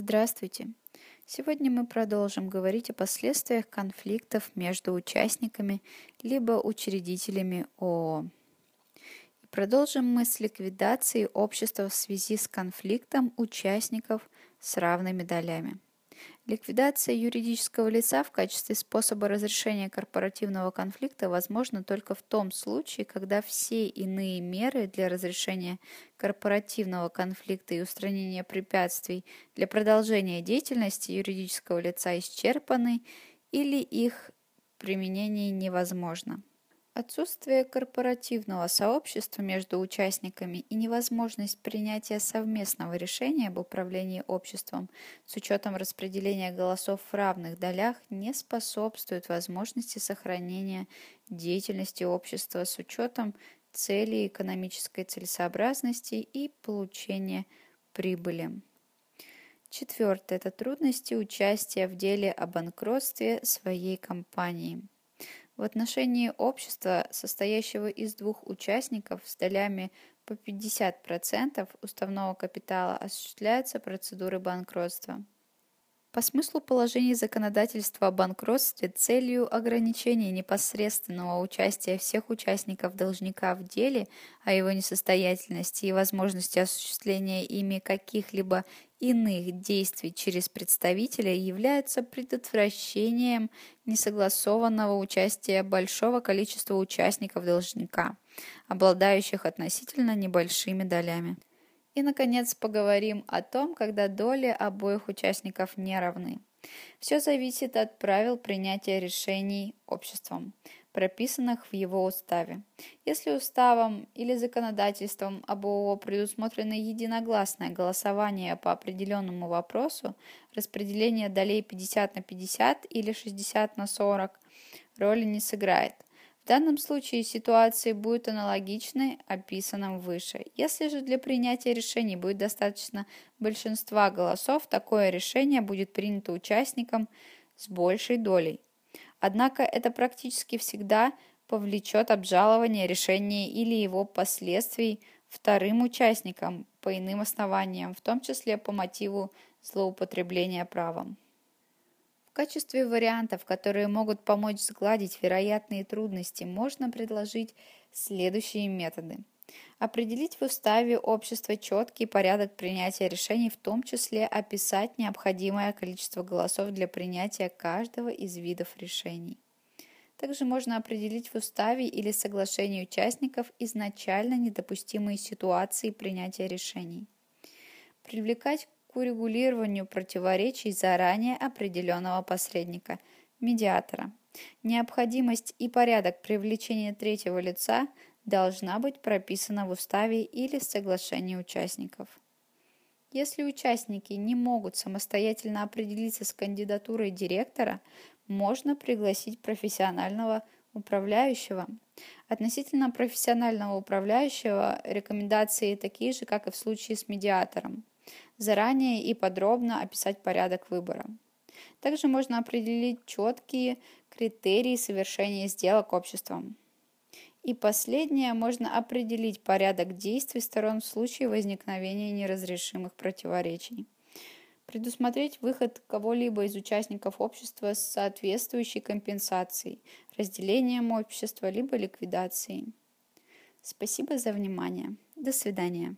Здравствуйте! Сегодня мы продолжим говорить о последствиях конфликтов между участниками либо учредителями ООО. И продолжим мы с ликвидацией общества в связи с конфликтом участников с равными долями. Ликвидация юридического лица в качестве способа разрешения корпоративного конфликта возможна только в том случае, когда все иные меры для разрешения корпоративного конфликта и устранения препятствий для продолжения деятельности юридического лица исчерпаны или их применение невозможно. Отсутствие корпоративного сообщества между участниками и невозможность принятия совместного решения об управлении обществом с учетом распределения голосов в равных долях не способствует возможности сохранения деятельности общества с учетом целей экономической целесообразности и получения прибыли. Четвертое – это трудности участия в деле о банкротстве своей компании – в отношении общества, состоящего из двух участников с долями по 50% уставного капитала, осуществляются процедуры банкротства. По смыслу положений законодательства о банкротстве целью ограничения непосредственного участия всех участников должника в деле о его несостоятельности и возможности осуществления ими каких-либо иных действий через представителя является предотвращением несогласованного участия большого количества участников должника, обладающих относительно небольшими долями. И, наконец, поговорим о том, когда доли обоих участников не равны. Все зависит от правил принятия решений обществом прописанных в его уставе. Если уставом или законодательством об ООО предусмотрено единогласное голосование по определенному вопросу, распределение долей 50 на 50 или 60 на 40 роли не сыграет. В данном случае ситуации будут аналогичны описанным выше. Если же для принятия решений будет достаточно большинства голосов, такое решение будет принято участником с большей долей. Однако это практически всегда повлечет обжалование решения или его последствий вторым участникам по иным основаниям, в том числе по мотиву злоупотребления правом. Качестве вариантов, которые могут помочь сгладить вероятные трудности, можно предложить следующие методы – Определить в уставе общества четкий порядок принятия решений, в том числе описать необходимое количество голосов для принятия каждого из видов решений. Также можно определить в уставе или соглашении участников изначально недопустимые ситуации принятия решений. Привлекать урегулированию противоречий заранее определенного посредника, медиатора. Необходимость и порядок привлечения третьего лица – должна быть прописана в уставе или соглашении участников. Если участники не могут самостоятельно определиться с кандидатурой директора, можно пригласить профессионального управляющего. Относительно профессионального управляющего рекомендации такие же, как и в случае с медиатором. Заранее и подробно описать порядок выбора. Также можно определить четкие критерии совершения сделок обществом. И последнее можно определить порядок действий сторон в случае возникновения неразрешимых противоречий. Предусмотреть выход кого-либо из участников общества с соответствующей компенсацией, разделением общества либо ликвидацией. Спасибо за внимание. До свидания.